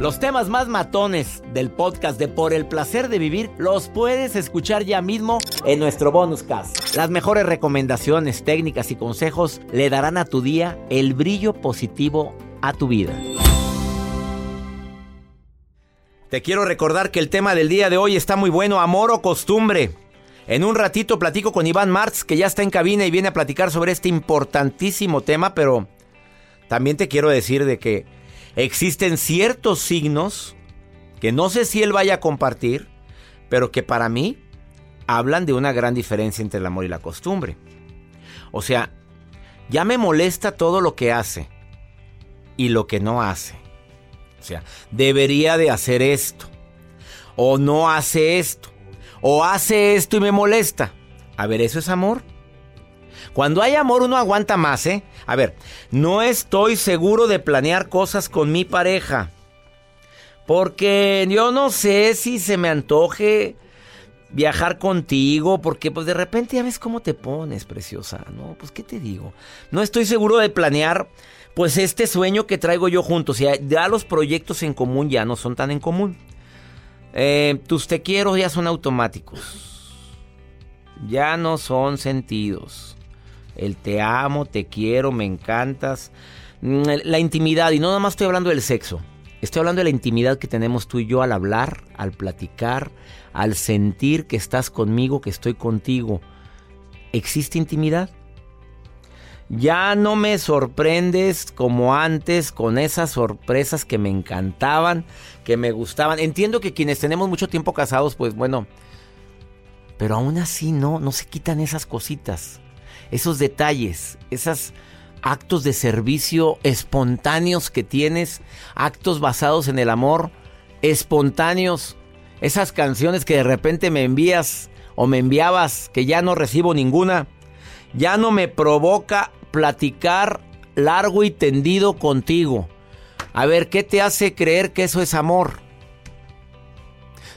Los temas más matones del podcast de Por el placer de vivir los puedes escuchar ya mismo en nuestro bonus cast. Las mejores recomendaciones, técnicas y consejos le darán a tu día el brillo positivo a tu vida. Te quiero recordar que el tema del día de hoy está muy bueno, amor o costumbre. En un ratito platico con Iván Martz, que ya está en cabina y viene a platicar sobre este importantísimo tema, pero también te quiero decir de que existen ciertos signos que no sé si él vaya a compartir, pero que para mí hablan de una gran diferencia entre el amor y la costumbre. O sea, ya me molesta todo lo que hace y lo que no hace. O sea, debería de hacer esto. O no hace esto. O hace esto y me molesta. A ver, ¿eso es amor? Cuando hay amor uno aguanta más, ¿eh? A ver, no estoy seguro de planear cosas con mi pareja. Porque yo no sé si se me antoje viajar contigo, porque pues de repente ya ves cómo te pones, preciosa, ¿no? Pues qué te digo. No estoy seguro de planear pues este sueño que traigo yo juntos. Ya, ya los proyectos en común ya no son tan en común. Eh, tus te quiero ya son automáticos. Ya no son sentidos el te amo, te quiero, me encantas, mm, la intimidad, y no nada más estoy hablando del sexo, estoy hablando de la intimidad que tenemos tú y yo al hablar, al platicar, al sentir que estás conmigo, que estoy contigo. ¿Existe intimidad? Ya no me sorprendes como antes con esas sorpresas que me encantaban, que me gustaban. Entiendo que quienes tenemos mucho tiempo casados, pues bueno, pero aún así no, no se quitan esas cositas esos detalles, esos actos de servicio espontáneos que tienes, actos basados en el amor, espontáneos, esas canciones que de repente me envías o me enviabas que ya no recibo ninguna, ya no me provoca platicar largo y tendido contigo. A ver, ¿qué te hace creer que eso es amor?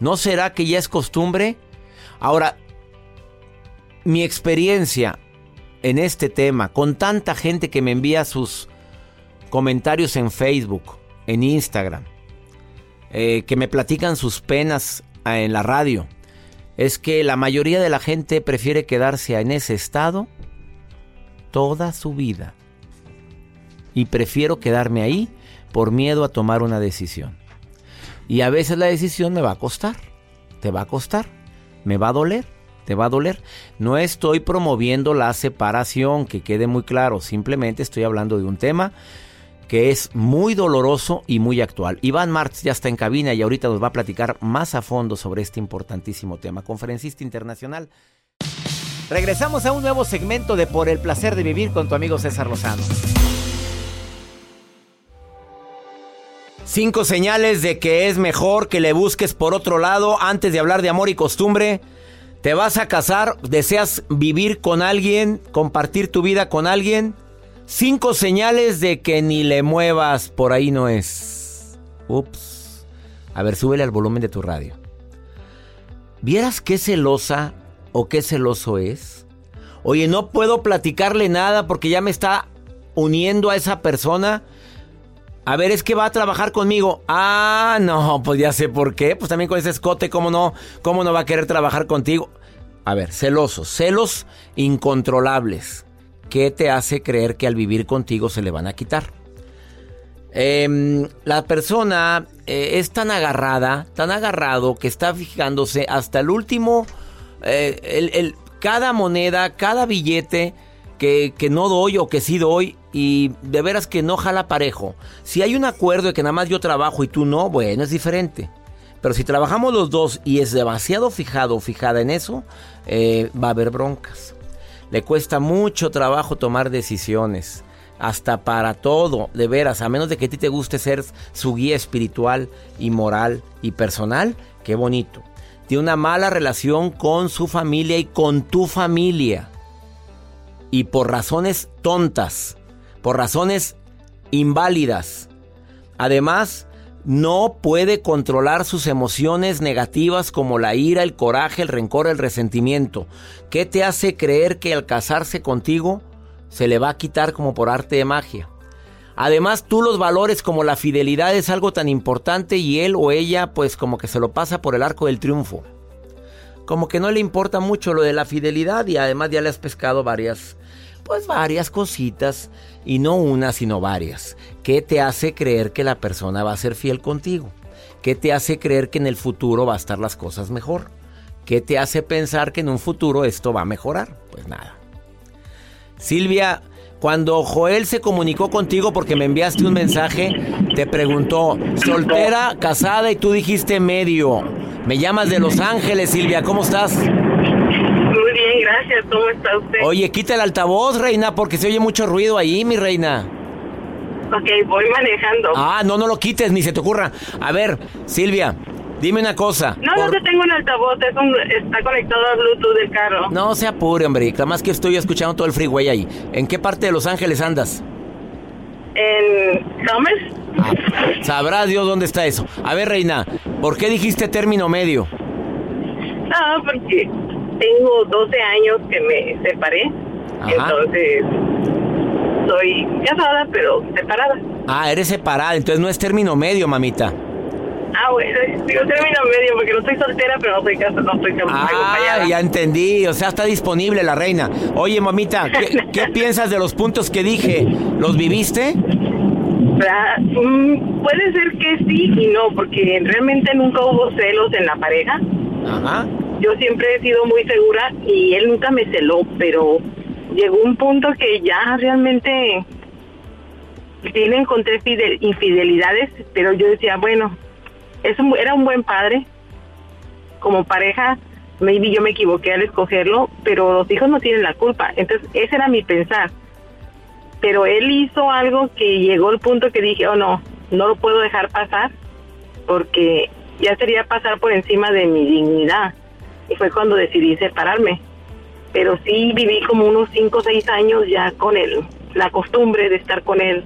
¿No será que ya es costumbre? Ahora, mi experiencia en este tema, con tanta gente que me envía sus comentarios en Facebook, en Instagram, eh, que me platican sus penas ah, en la radio, es que la mayoría de la gente prefiere quedarse en ese estado toda su vida. Y prefiero quedarme ahí por miedo a tomar una decisión. Y a veces la decisión me va a costar, te va a costar, me va a doler te va a doler. No estoy promoviendo la separación, que quede muy claro, simplemente estoy hablando de un tema que es muy doloroso y muy actual. Iván Martz ya está en cabina y ahorita nos va a platicar más a fondo sobre este importantísimo tema. Conferencista internacional. Regresamos a un nuevo segmento de Por el placer de vivir con tu amigo César Lozano. Cinco señales de que es mejor que le busques por otro lado antes de hablar de amor y costumbre. ¿Te vas a casar? ¿Deseas vivir con alguien? ¿Compartir tu vida con alguien? Cinco señales de que ni le muevas por ahí no es. Ups. A ver, súbele al volumen de tu radio. ¿Vieras qué celosa o qué celoso es? Oye, no puedo platicarle nada porque ya me está uniendo a esa persona. A ver, es que va a trabajar conmigo. Ah, no, pues ya sé por qué. Pues también con ese escote, ¿cómo no? ¿Cómo no va a querer trabajar contigo? A ver, celosos, celos incontrolables. ¿Qué te hace creer que al vivir contigo se le van a quitar? Em, la persona eh, es tan agarrada, tan agarrado que está fijándose hasta el último, eh, el, cada moneda, cada billete que, que, no doy o que sí doy y de veras que no jala parejo. Si hay un acuerdo de que nada más yo trabajo y tú no, bueno, es diferente. Pero si trabajamos los dos y es demasiado fijado o fijada en eso, eh, va a haber broncas. Le cuesta mucho trabajo tomar decisiones hasta para todo, de veras, a menos de que a ti te guste ser su guía espiritual y moral y personal, qué bonito. Tiene una mala relación con su familia y con tu familia. Y por razones tontas, por razones inválidas. Además, no puede controlar sus emociones negativas como la ira, el coraje, el rencor, el resentimiento. ¿Qué te hace creer que al casarse contigo se le va a quitar como por arte de magia. Además, tú los valores como la fidelidad es algo tan importante y él o ella pues como que se lo pasa por el arco del triunfo. Como que no le importa mucho lo de la fidelidad y además ya le has pescado varias, pues varias cositas y no una sino varias. ¿Qué te hace creer que la persona va a ser fiel contigo? ¿Qué te hace creer que en el futuro va a estar las cosas mejor? ¿Qué te hace pensar que en un futuro esto va a mejorar? Pues nada. Silvia, cuando Joel se comunicó contigo porque me enviaste un mensaje, te preguntó, soltera, casada y tú dijiste medio. Me llamas de Los Ángeles, Silvia, ¿cómo estás? Gracias. ¿Cómo está usted? Oye, quita el altavoz, reina, porque se oye mucho ruido ahí, mi reina. Ok, voy manejando. Ah, no, no lo quites, ni se te ocurra. A ver, Silvia, Dime una cosa. No, no te tengo un altavoz, está conectado al Bluetooth del carro. No se apure, hombre. Nada más que estoy escuchando todo el freeway ahí. ¿En qué parte de Los Ángeles andas? En Commerce. Ah, sabrá Dios dónde está eso. A ver, Reina, ¿por qué dijiste término medio? No, porque tengo 12 años que me separé. Entonces, soy casada, pero separada. Ah, eres separada, entonces no es término medio, mamita. Ah, bueno, digo término medio porque no estoy soltera, pero no estoy casada, no estoy ah, ya entendí, o sea, está disponible la reina. Oye, mamita, ¿qué, piensas de los puntos que dije? ¿Los viviste? Mm, puede ser que sí y no, porque realmente nunca hubo celos en la pareja. Ajá. Yo siempre he sido muy segura y él nunca me celó, pero llegó un punto que ya realmente sí le encontré infidelidades, pero yo decía, bueno, era un buen padre. Como pareja, maybe yo me equivoqué al escogerlo, pero los hijos no tienen la culpa. Entonces, ese era mi pensar. Pero él hizo algo que llegó al punto que dije, oh no, no lo puedo dejar pasar, porque ya sería pasar por encima de mi dignidad. Y fue cuando decidí separarme. Pero sí viví como unos 5 o 6 años ya con él, la costumbre de estar con él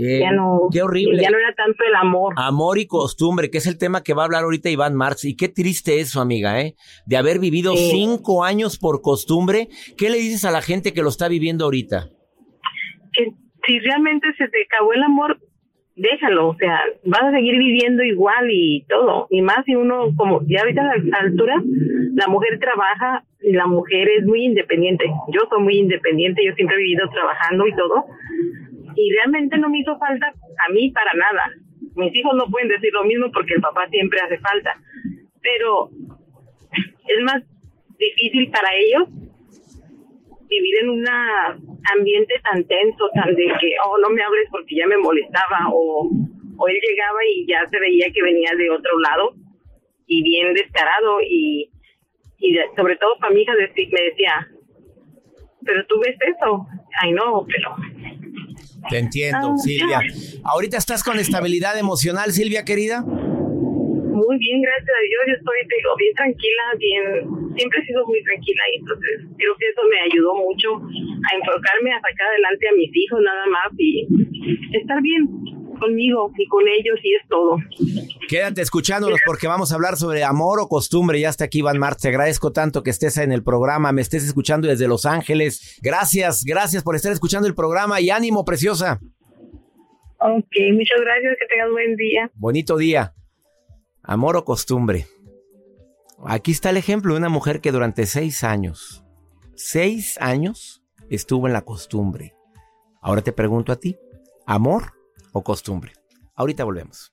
eh, ya no, qué horrible. Ya no era tanto el amor. Amor y costumbre, que es el tema que va a hablar ahorita Iván Marx. Y qué triste eso, amiga, ¿eh? De haber vivido cinco años por costumbre. ¿Qué le dices a la gente que lo está viviendo ahorita? Que si realmente se te acabó el amor, déjalo. O sea, vas a seguir viviendo igual y todo. Y más si uno, como ya ahorita a la altura, la mujer trabaja y la mujer es muy independiente. Yo soy muy independiente, yo siempre he vivido trabajando y todo y realmente no me hizo falta a mí para nada. Mis hijos no pueden decir lo mismo porque el papá siempre hace falta, pero es más difícil para ellos vivir en un ambiente tan tenso, tan de que, oh, no me hables porque ya me molestaba, o, o él llegaba y ya se veía que venía de otro lado y bien descarado y, y sobre todo para mi hija me decía, pero tú ves eso, ay no, pero te entiendo, ah, Silvia. ¿Ahorita estás con estabilidad emocional, Silvia, querida? Muy bien, gracias a Dios. Yo estoy digo, bien tranquila, bien. Siempre he sido muy tranquila y entonces creo que eso me ayudó mucho a enfocarme, a sacar adelante a mis hijos nada más y estar bien. conmigo y con ellos y es todo. Quédate escuchándonos porque vamos a hablar sobre amor o costumbre. Ya está aquí Iván Martz. Te agradezco tanto que estés en el programa, me estés escuchando desde Los Ángeles. Gracias, gracias por estar escuchando el programa y ánimo, preciosa. Ok, muchas gracias, que tengas buen día. Bonito día. Amor o costumbre. Aquí está el ejemplo de una mujer que durante seis años, seis años, estuvo en la costumbre. Ahora te pregunto a ti, ¿amor o costumbre? Ahorita volvemos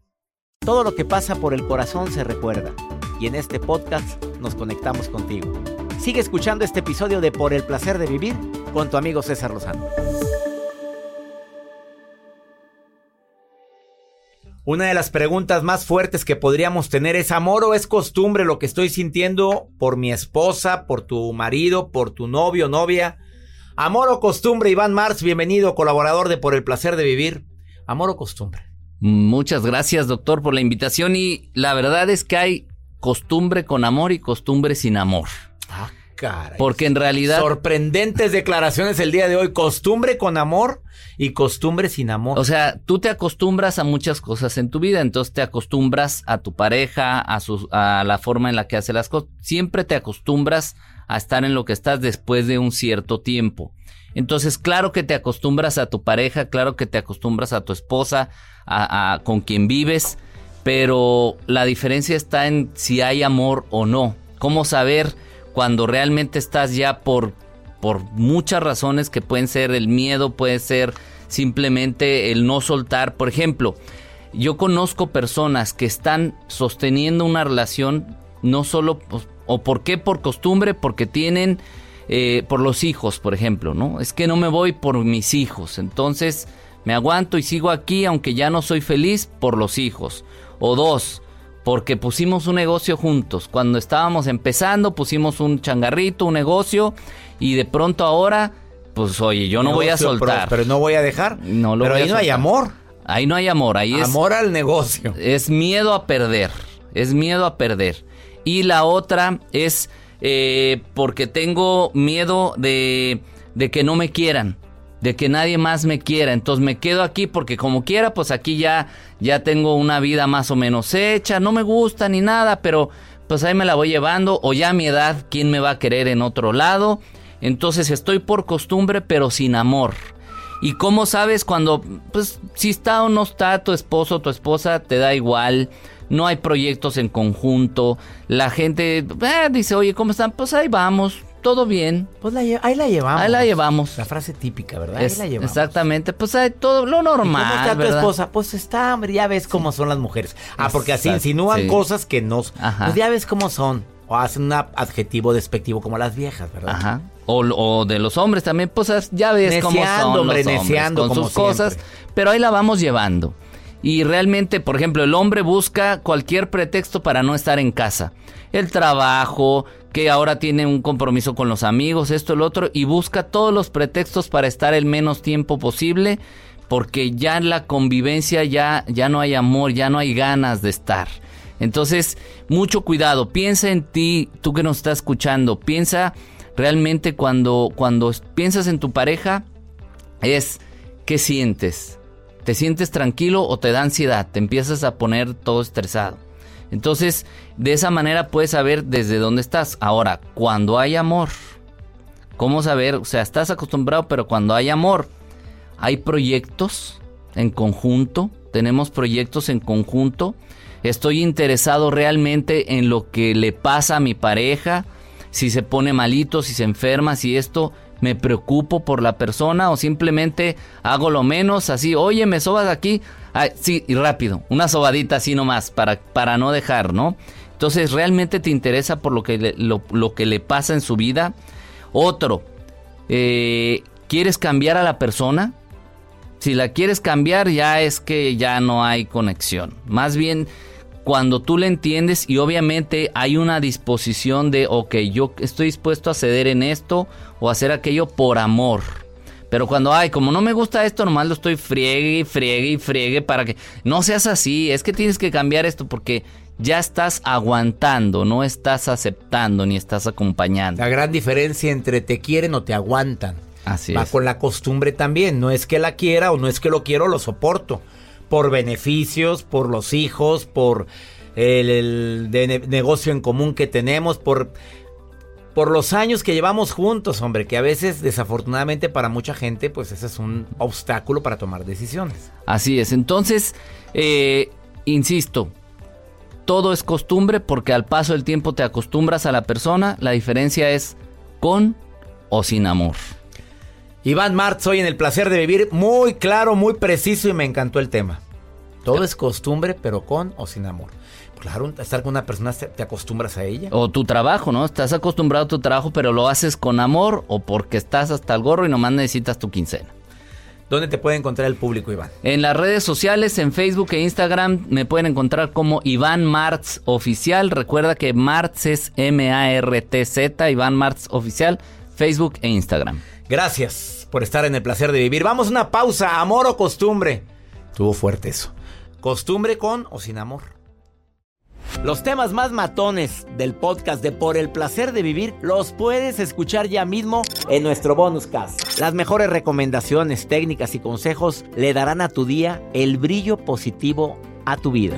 Todo lo que pasa por el corazón se recuerda. Y en este podcast nos conectamos contigo. Sigue escuchando este episodio de Por el Placer de Vivir con tu amigo César Lozano. Una de las preguntas más fuertes que podríamos tener es, ¿amor o es costumbre lo que estoy sintiendo por mi esposa, por tu marido, por tu novio novia? Amor o costumbre, Iván Marx, bienvenido, colaborador de Por el Placer de Vivir. Amor o costumbre. Muchas gracias, doctor, por la invitación. Y la verdad es que hay costumbre con amor y costumbre sin amor. Ah, caray. Porque en realidad. Sorprendentes declaraciones el día de hoy. Costumbre con amor y costumbre sin amor. O sea, tú te acostumbras a muchas cosas en tu vida. Entonces te acostumbras a tu pareja, a, su, a la forma en la que hace las cosas. Siempre te acostumbras a estar en lo que estás después de un cierto tiempo. Entonces, claro que te acostumbras a tu pareja, claro que te acostumbras a tu esposa, a, con quien vives, pero la diferencia está en si hay amor o no. ¿Cómo saber cuando realmente estás ya por, por muchas razones que pueden ser el miedo, puede ser simplemente el no soltar? Por ejemplo, yo conozco personas que están sosteniendo una relación no solo, pues, o por qué por costumbre, porque tienen, eh, por los hijos, por ejemplo, ¿no? Es que no me voy por mis hijos, entonces me aguanto y sigo aquí aunque ya no soy feliz por los hijos. O dos, porque pusimos un negocio juntos. Cuando estábamos empezando pusimos un changarrito, un negocio y de pronto ahora, pues oye, yo no voy a soltar. Pero, no voy a dejar. No lo pero ahí no hay amor. Ahí no hay amor, ahí es... Amor al negocio. Es miedo a perder, es miedo a perder. Y la otra es eh, porque tengo miedo de, de que no me quieran de que nadie más me quiera. Entonces me quedo aquí porque como quiera, pues aquí ya, ya tengo una vida más o menos hecha. No me gusta ni nada, pero pues ahí me la voy llevando. O ya a mi edad, ¿quién me va a querer en otro lado? Entonces estoy por costumbre, pero sin amor. ¿Y cómo sabes cuando, pues, si está o no está tu esposo o tu esposa, te da igual? No hay proyectos en conjunto. La gente eh, dice, oye, ¿cómo están? Pues ahí vamos todo bien. Pues ahí la llevamos. Ahí la llevamos. La frase típica, ¿verdad? ahí la llevamos. Exactamente, pues hay todo lo normal. ¿Y ¿Cómo está tu esposa? Pues está, hombre, ya ves cómo son las mujeres. Ah, porque así insinúan cosas que no. Ajá. Pues ya ves cómo son. O hacen un adjetivo despectivo como las viejas, ¿verdad? Ajá. O, de los hombres también, pues ya ves cómo son hombre, los hombres con sus cosas. Pero ahí la vamos llevando. Y realmente, por ejemplo, el hombre busca cualquier pretexto para no estar en casa. El trabajo, que ahora tiene un compromiso con los amigos, esto, el otro, y busca todos los pretextos para estar el menos tiempo posible, porque ya en la convivencia ya, ya no hay amor, ya no hay ganas de estar. Entonces, mucho cuidado, piensa en ti, tú que nos estás escuchando, piensa realmente cuando, cuando piensas en tu pareja, es qué sientes. ¿Te sientes tranquilo o te da ansiedad? Te empiezas a poner todo estresado. Entonces, de esa manera puedes saber desde dónde estás. Ahora, cuando hay amor, ¿cómo saber? O sea, estás acostumbrado, pero cuando hay amor, hay proyectos en conjunto, tenemos proyectos en conjunto. Estoy interesado realmente en lo que le pasa a mi pareja, si se pone malito, si se enferma, si esto me preocupo por la persona o simplemente hago lo menos así, oye, me sobas aquí, sí, y rápido, una sobadita así nomás para, para no dejar, ¿no? Entonces, ¿realmente te interesa por lo que le, lo, que le pasa en su vida? Otro, eh, ¿quieres cambiar a la persona? Si la quieres cambiar ya es que ya no hay conexión. Más bien cuando tú le entiendes y obviamente hay una disposición de, ok, yo estoy dispuesto a ceder en esto o hacer aquello por amor. Pero cuando, ay, como no me gusta esto, nomás lo estoy friegue friegue y friegue para que no seas así. Es que tienes que cambiar esto porque ya estás aguantando, no estás aceptando ni estás acompañando. La gran diferencia entre te quieren o te aguantan. Así Va con la costumbre también. No es que la quiera o no es que lo quiero, lo soporto por beneficios, por los hijos, por el, negocio en común que tenemos, por, por los años que llevamos juntos, hombre, que a veces desafortunadamente para mucha gente pues ese es un obstáculo para tomar decisiones. Así es, entonces, eh, insisto, todo es costumbre porque al paso del tiempo te acostumbras a la persona, la diferencia es con o sin amor. Iván Martz hoy en el placer de vivir, muy claro, muy preciso y me encantó el tema. Todo es costumbre, pero con o sin amor. Claro, estar con una persona te acostumbras a ella. O tu trabajo, ¿no? Estás acostumbrado a tu trabajo, pero lo haces con amor o porque estás hasta el gorro y nomás necesitas tu quincena. ¿Dónde te puede encontrar el público, Iván? En las redes sociales, en Facebook e Instagram, me pueden encontrar como Iván Martz Oficial. Recuerda que Martz es M-A-R-T-Z, Iván Martz Oficial, Facebook e Instagram. Gracias por estar en el placer de vivir. Vamos a una pausa, amor o costumbre. Tuvo fuerte eso. Costumbre con o sin amor. Los temas más matones del podcast de Por el placer de vivir los puedes escuchar ya mismo en nuestro bonus cast. Las mejores recomendaciones, técnicas y consejos le darán a tu día el brillo positivo a tu vida.